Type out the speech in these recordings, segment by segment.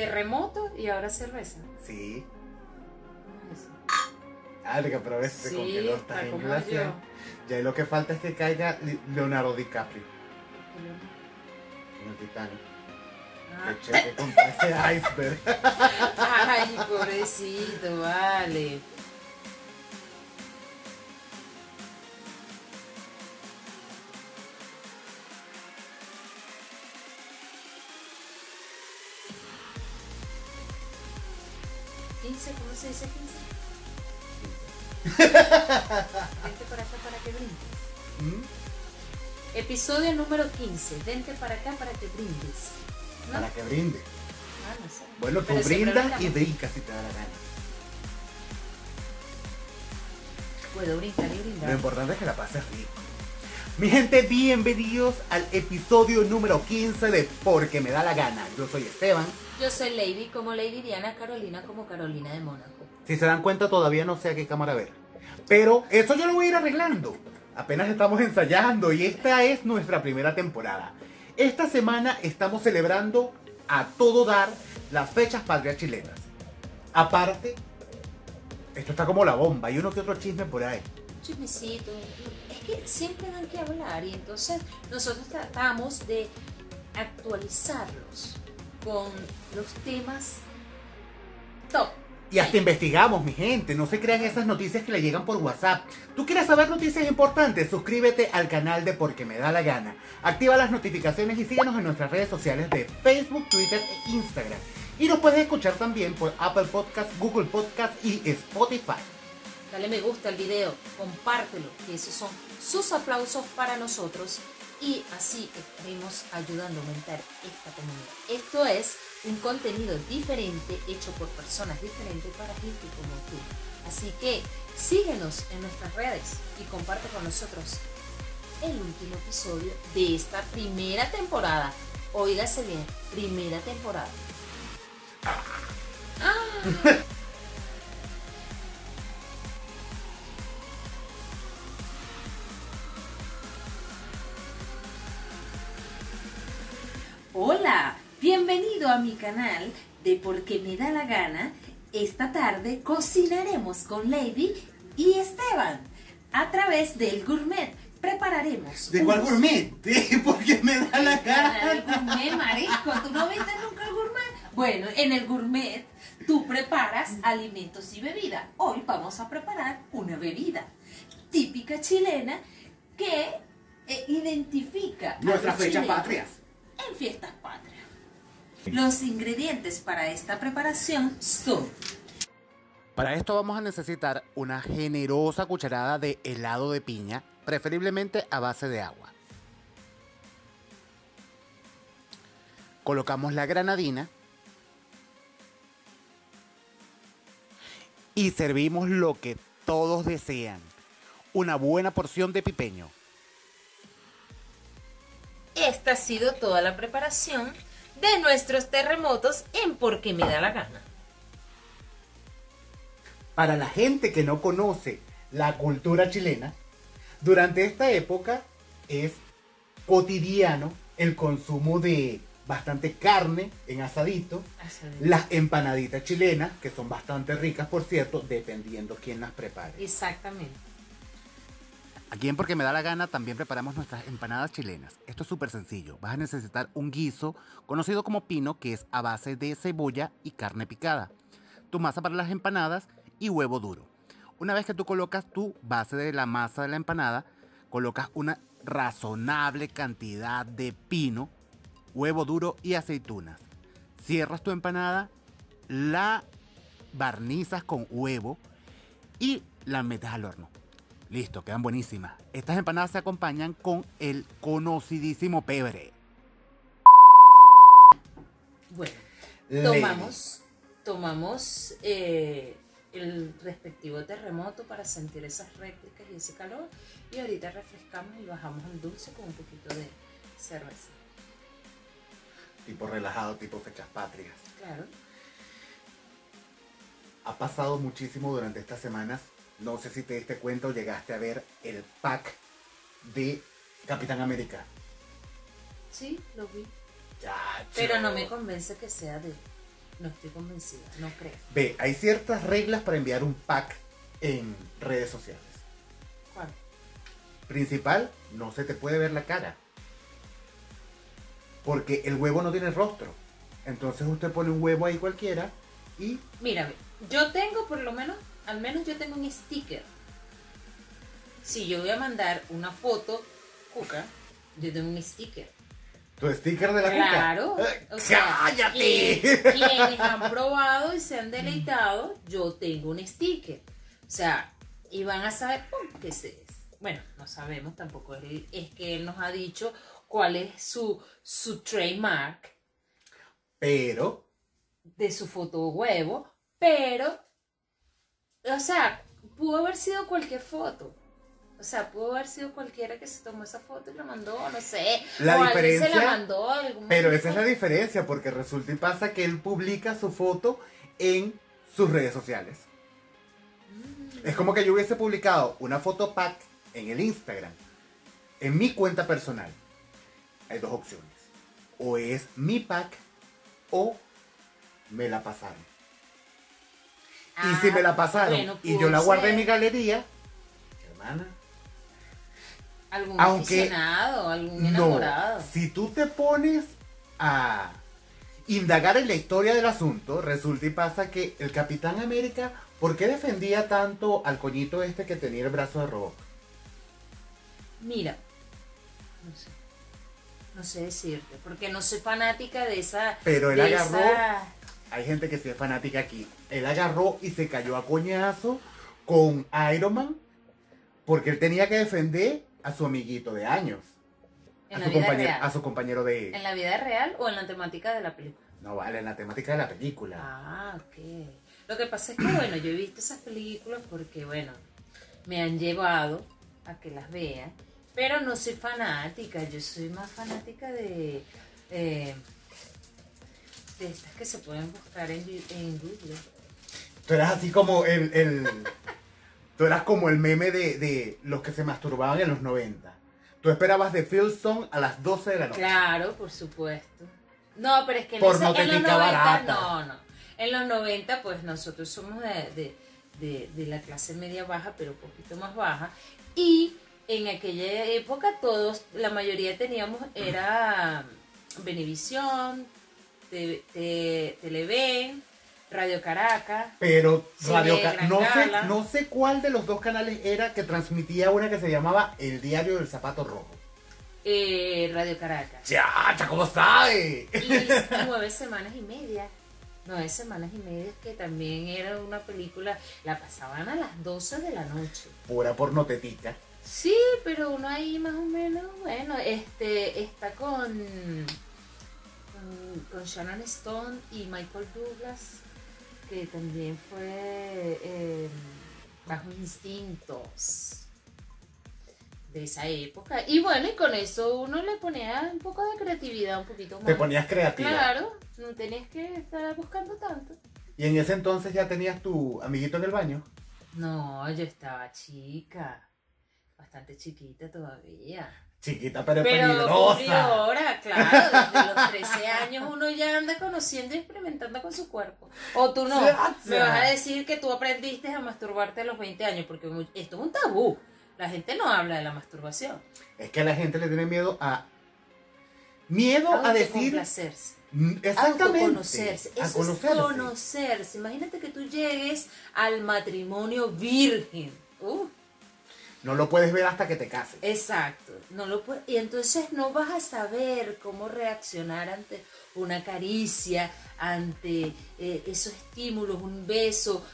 terremoto y ahora cerveza. Sí. Alga, pero a veces se Sí, congeló, está en yo. Ya lo que falta es que caiga Leonardo DiCaprio en el Titanic. Ah. Que cheque contra ese iceberg. Ay, pobrecito, vale. ¿15? ¿Cómo se dice 15? Vente para acá para que brindes. ¿Mm? Episodio número 15. Vente para acá para que brindes. ¿No? Para que brinde. Ah, no sé. Bueno, tú brindas y brincas si te da la gana. Puedo brincar y Lo brindar. importante es que la pases rico. Mi gente, bienvenidos al episodio número 15 de Porque me da la gana. Yo soy Esteban. Yo soy Lady como Lady Diana, Carolina como Carolina de Mónaco. Si se dan cuenta, todavía no sé a qué cámara ver. Pero eso yo lo voy a ir arreglando. Apenas estamos ensayando y esta es nuestra primera temporada. Esta semana estamos celebrando a todo dar las fechas patrias chilenas. Aparte, esto está como la bomba y uno que otro chisme por ahí. Chismecito. Es que siempre dan que hablar y entonces nosotros tratamos de actualizarlos con los temas top. Y hasta investigamos, mi gente. No se crean esas noticias que le llegan por WhatsApp. ¿Tú quieres saber noticias importantes? Suscríbete al canal de Porque Me Da La Gana. Activa las notificaciones y síguenos en nuestras redes sociales de Facebook, Twitter e Instagram. Y nos puedes escuchar también por Apple Podcast, Google Podcast y Spotify. Dale me gusta al video, compártelo, que esos son sus aplausos para nosotros y así estaremos ayudando a aumentar esta comunidad. Esto es un contenido diferente hecho por personas diferentes para gente como tú. Así que síguenos en nuestras redes y comparte con nosotros el último episodio de esta primera temporada. Óigase bien, primera temporada. Ah. Hola, bienvenido a mi canal de Porque me da la gana. Esta tarde cocinaremos con Lady y Esteban a través del gourmet. Prepararemos. ¿De cuál unos- gourmet? Porque me da la El gana. gourmet, marisco. ¿Tú no viste nunca el gourmet? Bueno, en el gourmet tú preparas alimentos y bebida. Hoy vamos a preparar una bebida típica chilena que eh, identifica Nuestras fechas patrias. En fiestas patrias. Los ingredientes para esta preparación son Para esto vamos a necesitar una generosa cucharada de helado de piña, preferiblemente a base de agua. Colocamos la granadina y servimos lo que todos desean, una buena porción de pipeño. Esta ha sido toda la preparación de nuestros terremotos en Porque me da la gana. Para la gente que no conoce la cultura chilena, durante esta época es cotidiano el consumo de bastante carne en asadito, las empanaditas chilenas, que son bastante ricas, por cierto, dependiendo quién las prepare. Exactamente. Aquí en Porque Me Da la Gana también preparamos nuestras empanadas chilenas. Esto es súper sencillo. Vas a necesitar un guiso conocido como pino, que es a base de cebolla y carne picada. Tu masa para las empanadas y huevo duro. Una vez que tú colocas tu base de la masa de la empanada, colocas una razonable cantidad de pino, huevo duro y aceitunas. Cierras tu empanada, la barnizas con huevo y la metes al horno. Listo, quedan buenísimas. Estas empanadas se acompañan con el conocidísimo pebre. Bueno, tomamos, tomamos eh, el respectivo terremoto para sentir esas réplicas y ese calor. Y ahorita refrescamos y bajamos el dulce con un poquito de cerveza. Tipo relajado, tipo fechas patrias. Claro. Ha pasado muchísimo durante estas semanas. No sé si te diste cuenta o llegaste a ver el pack de Capitán América. Sí, lo vi. Chacho. Pero no me convence que sea de no estoy convencida, no creo. Ve, hay ciertas reglas para enviar un pack en redes sociales. ¿Cuál? Principal, no se te puede ver la cara. Porque el huevo no tiene rostro. Entonces usted pone un huevo ahí cualquiera y Mira, ve, yo tengo por lo menos, al menos yo tengo un sticker. Si yo voy a mandar una foto, cuca, yo tengo un sticker. tu sticker de la cuca. Claro. Eh, O sea, ¡Cállate! quienes han probado y se han deleitado, yo tengo un sticker. O sea, y van a saber ¡pum! qué es. Bueno, no sabemos tampoco. Es, es que él nos ha dicho cuál es su, su trademark Pero, de su foto huevo, pero, o sea, pudo haber sido cualquier foto. O sea, pudo haber sido cualquiera que se tomó esa foto y la mandó, no sé. La o alguien se la diferencia- mandó. algún pero esa es la diferencia, porque resulta y pasa que él publica su foto en sus redes sociales. Mm. Es como que yo hubiese publicado una foto pack en el Instagram, en mi cuenta personal. Hay dos opciones. O es mi pack o me la pasaron. Y si me la pasaron Ah, bueno, y yo la guardé en mi galería, hermana, Algún aunque aficionado, algún no. enamorado. Si tú te pones a indagar en la historia del asunto, resulta y pasa que el Capitán América, ¿por qué defendía tanto al coñito este que tenía el brazo de robot? Mira, no sé. No sé decirte, porque no soy fanática de esa. Pero él agarró- esa- Hay gente que sí es fanática aquí. Él agarró y se cayó a coñazo con Iron Man porque él tenía que defender a su amiguito de años. A, su compañero, a su compañero de... ¿En la vida real o en la temática de la película? No vale, en la temática de la película. Ah, ok. Lo que pasa es que, bueno, yo he visto esas películas porque, bueno, me han llevado a que las vea, pero no soy fanática, yo soy más fanática de, eh, de estas que se pueden buscar en, en Google. Tú eras así como el... el tú eras como el meme de, de los que se masturbaban en los 90. Tú esperabas de Philson a las 12 de la noche. Claro, por supuesto. No, pero es que en, Porno ese- en los técnica 90, barata. no, no. En los 90, pues nosotros somos de, de- de- de la clase media baja, pero un poquito más baja. Y en aquella época todos, la mayoría teníamos, era Benevisión, Te- Te- Televen, Radio Caracas. Pero Radio Ca- no sé, no sé cuál de los dos canales era que transmitía una que se llamaba El Diario del Zapato Rojo. eh, Radio Caracas. ¡Chacha, cómo sabe! Y nueve semanas y media. Nueve semanas y media que también era una película, la pasaban a las 12 de la noche. Pura pornotetica. Sí, pero uno ahí más o menos, bueno, este está con, con, Shannon Stone y Michael Douglas, que también fue eh, Bajo Instintos de esa época. Y bueno, y con eso uno le ponía un poco de creatividad, un poquito más. Te ponías creativa. Claro, no tenías que estar buscando tanto. Y en ese entonces ya tenías tu amiguito en el baño. No, yo estaba chica, bastante chiquita todavía. Chiquita pero, Pero peligrosa. ahora, claro, desde los 13 años uno ya anda conociendo y experimentando con su cuerpo. O tú no, me vas a decir que tú aprendiste a masturbarte a los 20 años, porque esto es un tabú. La gente no habla de la masturbación. Es que a la gente le tiene miedo a. Miedo a decir. Autocomplacerse. Mm, Exactamente. Autoconocerse. A conocerse. es conocerse. Imagínate que tú llegues al matrimonio virgen. Uh, No lo puedes ver hasta que te cases. exacto. No lo y entonces no vas a saber cómo reaccionar ante una caricia, ante eh, esos estímulos, un beso.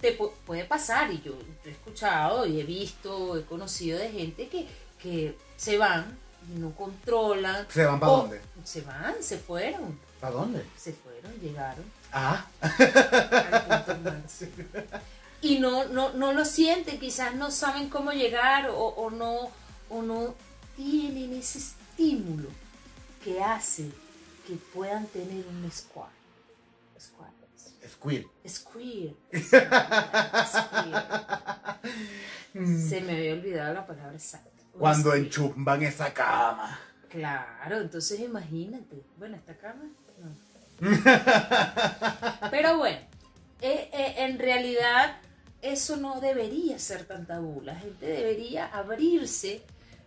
Te pu- puede pasar, y yo he escuchado y he visto, he conocido de gente que, que se van, no controlan. ¿Se van para dónde? Se van, se fueron, ¿Para dónde? se fueron, llegaron. Ah, al punto. y no, no, no lo sienten, quizás no saben cómo llegar o, o no, o no tienen ese estímulo que hace que puedan tener un squad. Squad. Squid. Squeer. Squeer. Se me había olvidado la palabra exacta. Cuando enchumban esa cama. Claro, entonces imagínate. Bueno, esta cama. No. en realidad eso no debería ser tan tabú. La gente debería abrirse.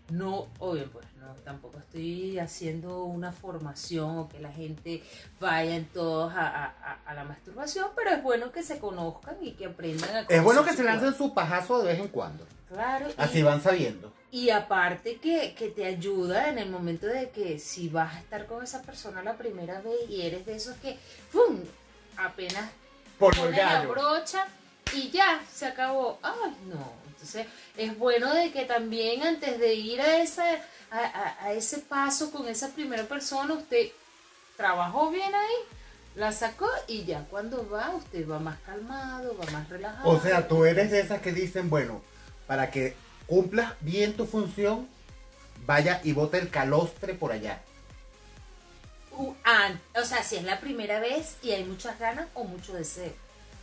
No, obvio, pues no, tampoco estoy haciendo una formación o que la gente vaya en todos a, a- a la masturbación, pero es bueno que se conozcan y que aprendan a Es bueno que se lancen su pajazo de vez en cuando. Claro, y- Así van sabiendo. y aparte que, que te ayuda en el momento de que si vas a estar con esa persona la primera vez y eres de esos que ¡pum! apenas Por pones la brocha y ya, se acabó. Ay, no. Entonces, es bueno de que también antes de ir a, esa, a, a- a ese paso con esa primera persona, usted trabajó bien ahí, la sacó y ya cuando va, usted va más calmado, va más relajado. O sea, tú eres de esas que dicen, bueno, para que cumplas bien tu función, vaya y bote el calostre por allá. O sea, si es la primera vez y hay muchas ganas o mucho deseo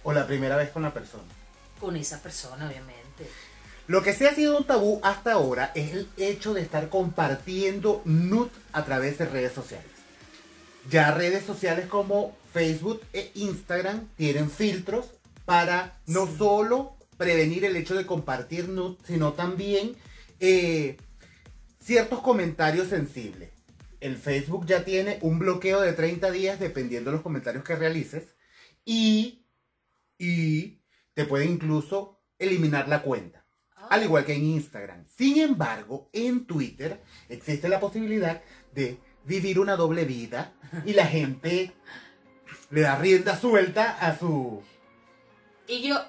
O la primera vez con la persona. con esa persona, obviamente. Lo que sí ha sido un tabú hasta ahora es el hecho de estar compartiendo nude a través de redes sociales. Ya redes sociales como Facebook e Instagram tienen filtros para no Sí. solo prevenir el hecho de compartir nude, sino también eh, ciertos comentarios sensibles. El Facebook ya tiene un bloqueo de 30 días dependiendo de los comentarios que realices y, y te puede incluso eliminar la cuenta al igual que en Instagram. Sin embargo, en Twitter existe la posibilidad de vivir una doble vida y la gente le da rienda suelta a su... Y yo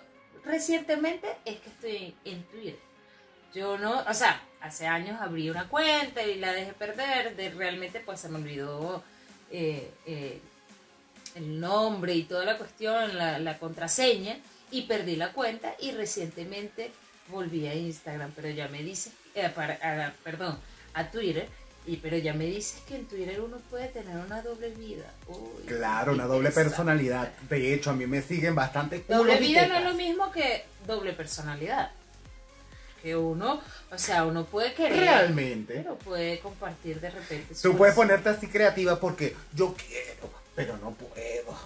recientemente es que estoy en Twitter. Yo no, o sea, hace años abrí una cuenta y la dejé perder. De, realmente pues se me olvidó eh, eh, el nombre y toda la cuestión, la, la contraseña y perdí la cuenta y recientemente volví a Instagram, pero ya me dice, eh, para- a- perdón, a Twitter. Y, pero ya me dices que en Twitter uno puede tener una doble vida. Uy, Claro, una doble personalidad. De hecho, a mí me siguen bastante Doble vida no es lo mismo que doble personalidad. Que uno, o sea, uno puede querer, Realmente. pero puede compartir de repente. Tú puedes ponerte así creativa porque yo quiero, pero no puedo.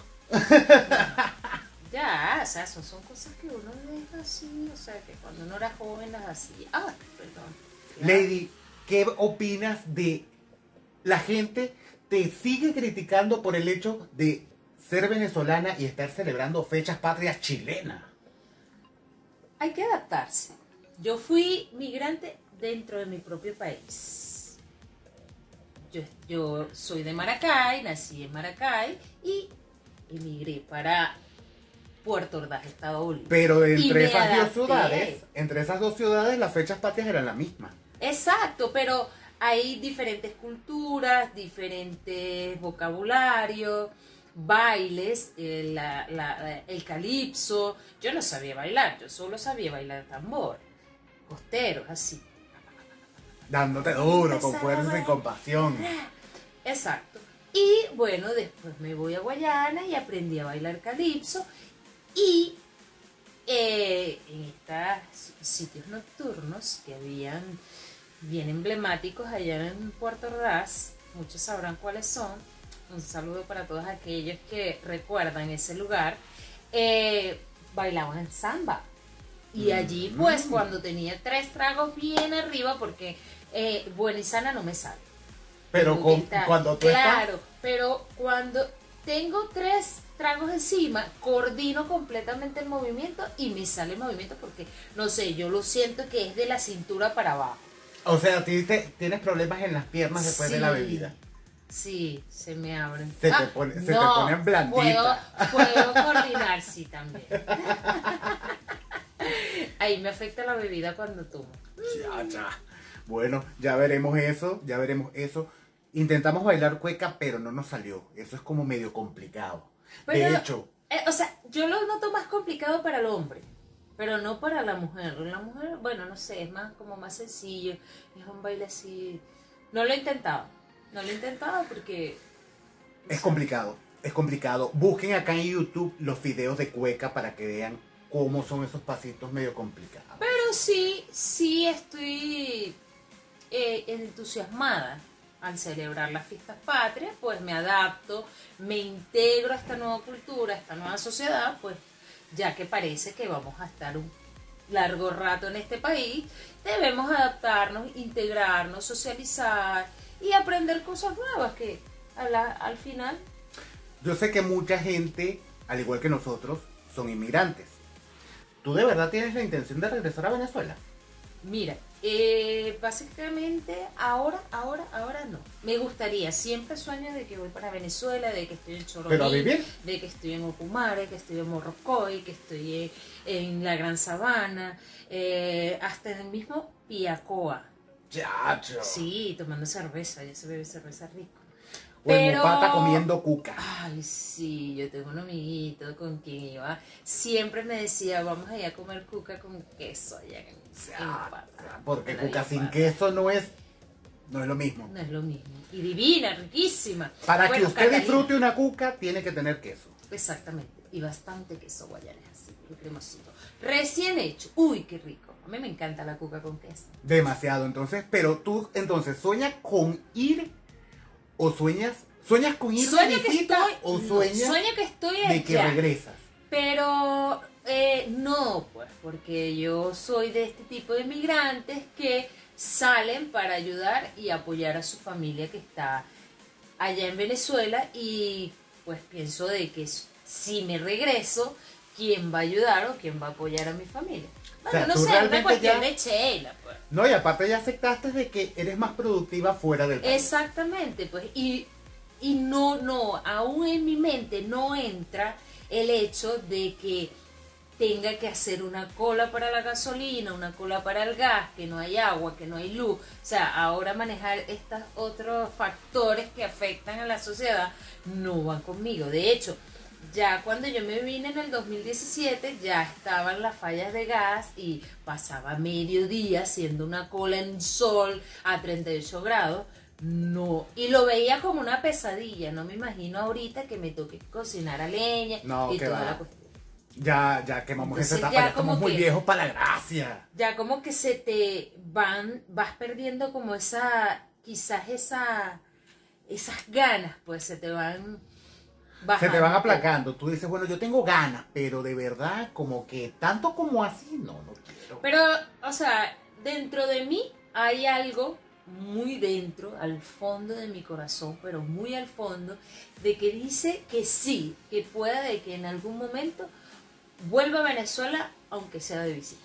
Ya, o sea, son cosas que uno deja así, o sea, que cuando uno era joven las hacía. Ah, perdón. Ya. Lady, ¿qué opinas de la gente te sigue criticando por el hecho de ser venezolana y estar celebrando fechas patrias chilenas? Hay que adaptarse. Yo fui migrante dentro de mi propio país. Yo, yo soy de Maracay, nací en Maracay y emigré para Puerto Ordaz, Estado Bolívar. Pero entre esas dos ciudades, entre esas dos ciudades las fechas patrias eran las mismas. Exacto, pero hay diferentes culturas, diferentes vocabularios, bailes, la- la- el calipso. Yo no sabía bailar, yo solo sabía bailar tambor, costeros, así. Dándote duro, con fuerza y compasión. Exacto. Y bueno, después me voy a Guayana y aprendí a bailar calipso. Y eh, en estos sitios nocturnos que habían bien emblemáticos allá en Puerto Ordaz, muchos sabrán cuáles son. Un saludo para todos aquellos que recuerdan ese lugar. eh, bailaban samba. Y allí, pues, Mm. cuando tenía tres tragos bien arriba, porque eh, buena y sana no me sale. Pero con- cuando tú Claro, pero cuando tengo tres tragos encima, coordino completamente el movimiento y me sale el movimiento porque, no sé, yo lo siento que es de la cintura para abajo. o sea, tienes problemas en las piernas después de la bebida. Sí, se me abren. Se te pone- se te no, ponen blanditas. Puedo, puedo coordinar, sí, también. Ahí me afecta la bebida cuando tomo. Ya, ya. Bueno, ya veremos eso, ya veremos eso. Intentamos bailar cueca, pero no nos salió. Eso es como medio complicado. Pero- de hecho, Eh, o sea, yo lo noto más complicado para el hombre, pero no para la mujer. La mujer, bueno, no sé, es más como más sencillo, es un baile así. No lo he intentado, no lo he intentado porque... es complicado, es complicado. Busquen acá en YouTube los videos de cueca para que vean cómo son esos pasitos medio complicados. Pero sí, sí estoy eh, entusiasmada al celebrar las fiestas patrias, pues me adapto, me integro a esta nueva cultura, a esta nueva sociedad, pues ya que parece que vamos a estar un largo rato en este país, debemos adaptarnos, integrarnos, socializar y aprender cosas nuevas que al final... Yo sé que mucha gente, al igual que nosotros, son inmigrantes. ¿Tú de verdad tienes la intención de regresar a Venezuela? Mira, eh, básicamente ahora, ahora, ahora no. Me gustaría, siempre sueño de que voy para Venezuela, de que estoy en Choroní, de que estoy en Ocumare, que estoy en Morrocoy, que estoy en la Gran Sabana, eh, hasta en el mismo Piacoa. Chacho. Sí, tomando cerveza, ya se bebe cerveza rico. O Pero... pata comiendo cuca. Ay, sí, yo tengo un amiguito con quien iba. Siempre me decía, vamos allá a comer cuca con queso allá en, Porque cuca sin queso no es, no es lo mismo. No es lo mismo. Y divina, riquísima. Para que usted disfrute una cuca, tiene que tener queso. Exactamente. Y bastante queso guayanés, así, cremosito. Recién hecho. Uy, qué rico. A mí me encanta la cuca con queso. Demasiado, entonces. Pero tú, entonces, sueñas con ir o sueñas, sueñas con ir de visita o sueñas que estoy de que regresas. Pero eh, no, pues, porque yo soy de este tipo de migrantes que salen para ayudar y apoyar a su familia que está allá en Venezuela y pues pienso de que si me regreso, ¿quién va a ayudar o quién va a apoyar a mi familia? Bueno, no sé, cuestión de chela, pues. No, y aparte ya aceptaste de que eres más productiva fuera del país. Exactamente, pues, y, y no, no, aún en mi mente no entra el hecho de que tenga que hacer una cola para la gasolina, una cola para el gas, que no hay agua, que no hay luz. O sea, ahora manejar estos otros factores que afectan a la sociedad no van conmigo. De hecho, ya cuando yo me vine en el 2017 ya estaban las fallas de gas y pasaba medio día haciendo una cola en sol a 38 grados. No, y lo veía como una pesadilla, no me imagino ahorita que me toque cocinar a leña y toda la cuestión. Ya, ya quemamos esa etapa, ya, estamos muy viejos para la gracia. Ya como que se te van, vas perdiendo como esa, quizás esa, esas ganas, pues se te van se te van aplacando. Tú dices, bueno, yo tengo ganas, pero de verdad, como que tanto como así, no, no quiero. Pero, o sea, dentro de mí hay algo muy dentro, al fondo de mi corazón, pero muy al fondo, de que dice que sí, que puede que en algún momento vuelva a Venezuela, aunque sea de visita.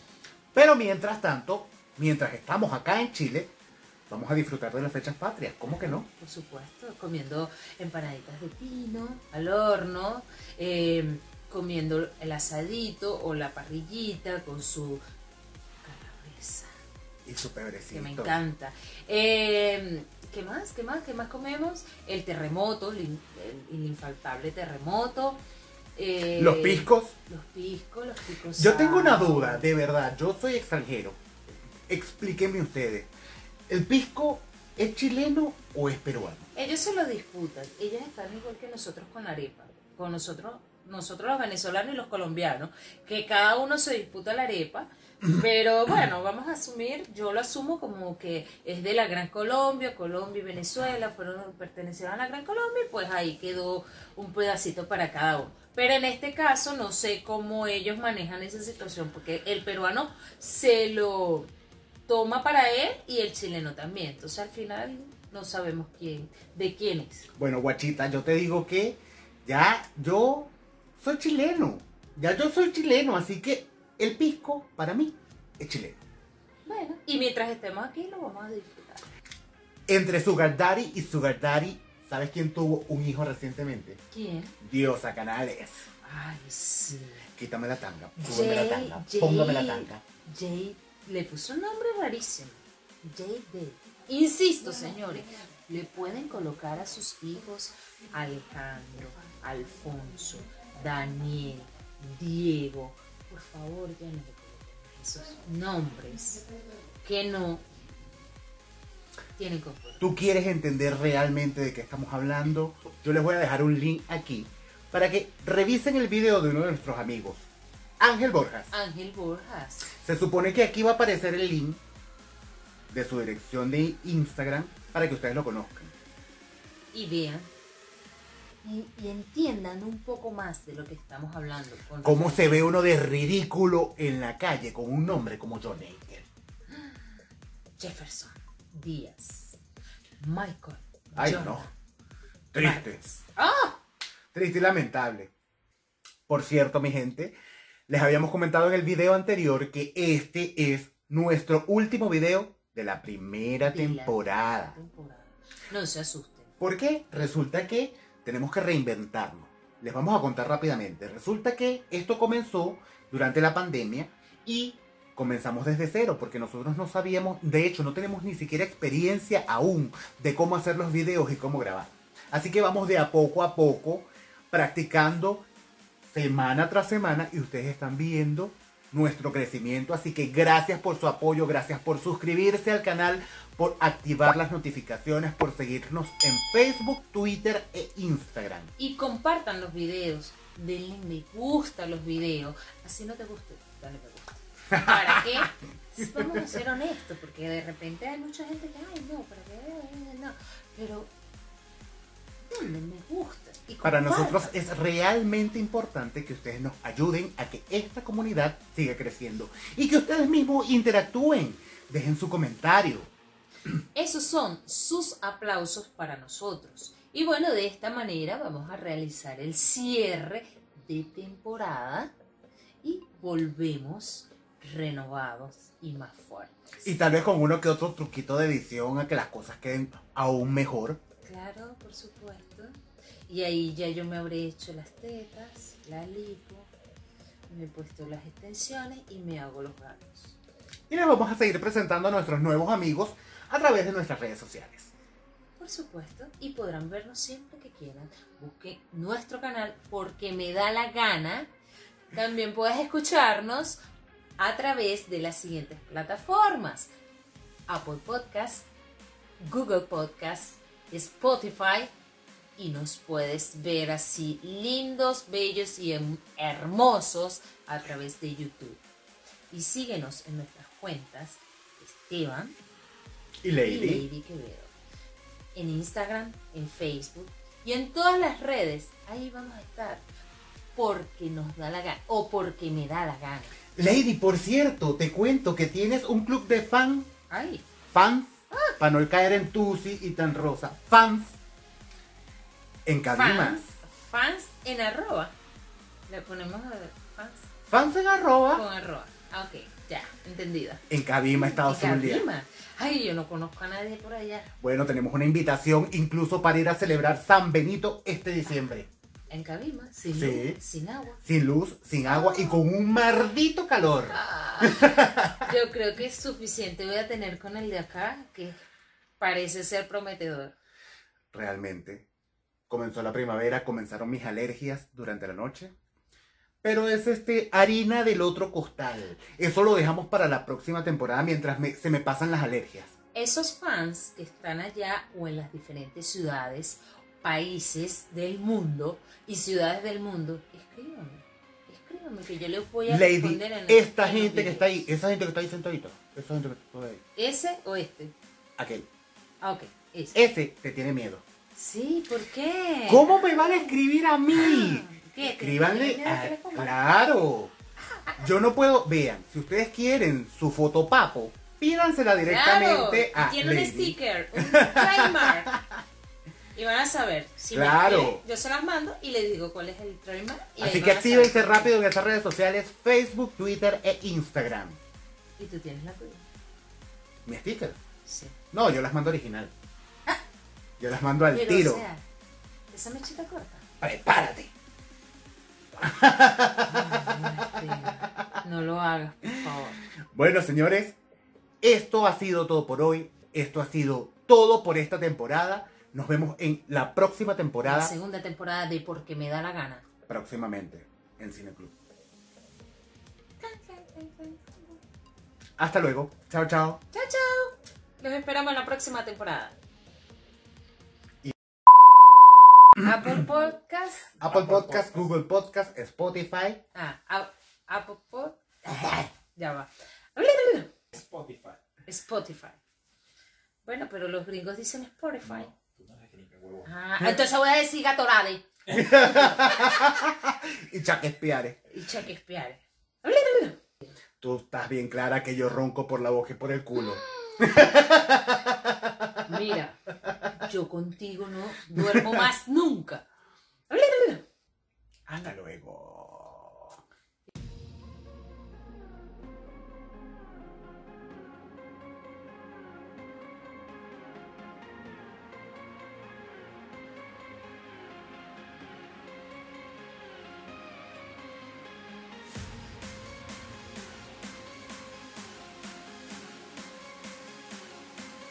Pero mientras tanto, mientras estamos acá en Chile, vamos a disfrutar de las fechas patrias, ¿cómo que no? Por supuesto, comiendo empanaditas de pino al horno, em, comiendo el asadito o la parrillita con su calabresa. Y su pebrecito. Que me encanta. Em, ¿Qué más? ¿Qué más? ¿Qué más comemos? El terremoto, el, infaltable terremoto. Eh, los piscos. Los piscos, los piscos. Yo tengo una duda, de verdad. Yo soy extranjero. Explíquenme ustedes. ¿El pisco es chileno o es peruano? Ellos se lo disputan. Ellos están igual que nosotros con la arepa. Con nosotros, nosotros los venezolanos y los colombianos, que cada uno se disputa la arepa. Pero bueno, vamos a asumir, yo lo asumo como que es de la Gran Colombia, Colombia y Venezuela fueron pertenecieron a la Gran Colombia y pues ahí quedó un pedacito para cada uno. Pero en este caso no sé cómo ellos manejan esa situación, porque el peruano se lo toma para él y el chileno también. Entonces al final no sabemos quién, de quién es. Bueno, guachita, yo te digo que ya yo soy chileno. Ya yo soy chileno, así que el pisco para mí es chileno. Bueno, y mientras estemos aquí lo vamos a disfrutar. Entre Sugar Daddy y Sugar Daddy, ¿sabes quién tuvo un hijo recientemente? ¿Quién? Diosa Canales. Ay, sí. Quítame la tanga, súbeme la tanga, póngame la tanga. Jay le puso un nombre rarísimo. J.D. Insisto, señores, le pueden colocar a sus hijos Alejandro, Alfonso, Daniel, Diego. Por favor, ya no le coloquen esos nombres que no tienen control. ¿Tú quieres entender realmente de qué estamos hablando? Yo les voy a dejar un link aquí para que revisen el video de uno de nuestros amigos, Ángel Borjas. Ángel Borjas. Se supone que aquí va a aparecer el link de su dirección de Instagram para que ustedes lo conozcan. Y vean y, y entiendan un poco más de lo que estamos hablando. con ¿Cómo se ve uno de ridículo en la calle con un nombre como John Aker? Jefferson, Díaz, Michael, Ay, Jordan, no. Triste. ¡Ah! Triste y lamentable. Por cierto, mi gente, les habíamos comentado en el video anterior que este es nuestro último video de la primera De la temporada. temporada. No se asusten. ¿Por qué? Resulta que tenemos que reinventarnos. Les vamos a contar rápidamente. Resulta que esto comenzó durante la pandemia y comenzamos desde cero porque nosotros no sabíamos, de hecho no tenemos ni siquiera experiencia aún de cómo hacer los videos y cómo grabar. Así que vamos de a poco a poco practicando semana tras semana y ustedes están viendo nuestro crecimiento. Así que gracias por su apoyo, gracias por suscribirse al canal, por activar las notificaciones, por seguirnos en Facebook, Twitter e Instagram. Y compartan los videos. Denle me gusta a los videos. Así no te guste, dale me gusta. ¿Para qué? Vamos a ser honestos, porque de repente hay mucha gente que, ay, no, ¿para qué? No. Pero, denle me gusta. Y Para nosotros es realmente importante que ustedes nos ayuden a que esta comunidad siga creciendo y que ustedes mismos interactúen. Dejen su comentario. Esos son sus aplausos para nosotros. Y bueno, de esta manera vamos a realizar el cierre de temporada y volvemos renovados y más fuertes. Y tal vez con uno que otro truquito de edición a que las cosas queden aún mejor. Claro, por supuesto. Y ahí ya yo me habré hecho las tetas, la lipo, me he puesto las extensiones y me hago los gatos. Y les vamos a seguir presentando a nuestros nuevos amigos a través de nuestras redes sociales. Por supuesto, y podrán vernos siempre que quieran. Busquen nuestro canal porque me da la gana. También puedes escucharnos a través de las siguientes plataformas: Apple Podcast, Google Podcast, Spotify. Y nos puedes ver así lindos, bellos y hem- hermosos a través de YouTube. Y síguenos en nuestras cuentas Esteban Y y Lady, Quevedo. En Instagram, en Facebook y en todas las redes. Ahí vamos a estar. Porque nos da la gana. O porque me da la gana. Lady, por cierto, te cuento que tienes un club de fan, Ay, fans, para no caer en tusi y tan rosa, fans, en Cabimas. fans. Fans en arroba. Le ponemos a ver, fans Fans en arroba, con arroba. Ah, ok, ya, entendida. en Cabima, Estados Unidos. Cabima. Ay, yo no conozco a nadie por allá. Bueno, tenemos una invitación incluso para ir a celebrar San Benito este diciembre. En Cabima, sin Sí. luz, sin agua. Sin luz, sin agua y con un maldito calor. Ah, yo creo que es suficiente voy a tener con el de acá, que parece ser prometedor. Realmente. Comenzó la primavera, comenzaron mis alergias durante la noche. Pero es este harina del otro costal. Eso lo dejamos para la próxima temporada mientras me- se me pasan las alergias. Esos fans que están allá o en las diferentes ciudades, países del mundo y ciudades del mundo, escríbanme. Escríbanme que yo les voy a Lady, responder en esta gente que está ahí, esa gente que está ahí sentadita, esa gente que está ahí, ¿Ese o este? aquel, Ah, ok, ese. ese te tiene miedo. Sí, ¿por qué? ¿Cómo me van a escribir a mí? Ah, ¿qué? ¿Te Escríbanle a-? Claro. Yo no puedo, vean, si ustedes quieren su fotopapo, pídansela directamente Claro, a tiene un sticker, un trademark. y van a saber. Si me Claro. escriben, yo se las mando y les digo cuál es el ahí Así que actívense rápido en esas redes sociales, Facebook, Twitter e Instagram. Y tú tienes la tuya. Mi sticker. Sí. No, yo las mando original. Yo las mando al Pero, tiro. o sea, esa mechita corta. Prepárate. Este, no lo hagas, por favor. Bueno, señores, esto ha sido todo por hoy. Esto ha sido todo por esta temporada. Nos vemos en la próxima La temporada, segunda temporada de Porque me da la gana. próximamente en Cine Club. Hasta luego. Chao, chao. Chao, chao. Los esperamos en la próxima temporada. Y- Apple Podcast. Apple Podcast, Google Podcast, Spotify. Ah, A- Apple Pod. Ya va. Spotify. Spotify. Bueno, pero los gringos dicen Spotify. No sabes que ni qué huevo. Ah, entonces voy a decir Gatorade. y Shakespeare. Y Shakespeare. Tú estás bien clara que yo ronco por la boca y por el culo. Mira, yo contigo no duermo más nunca. Hasta luego.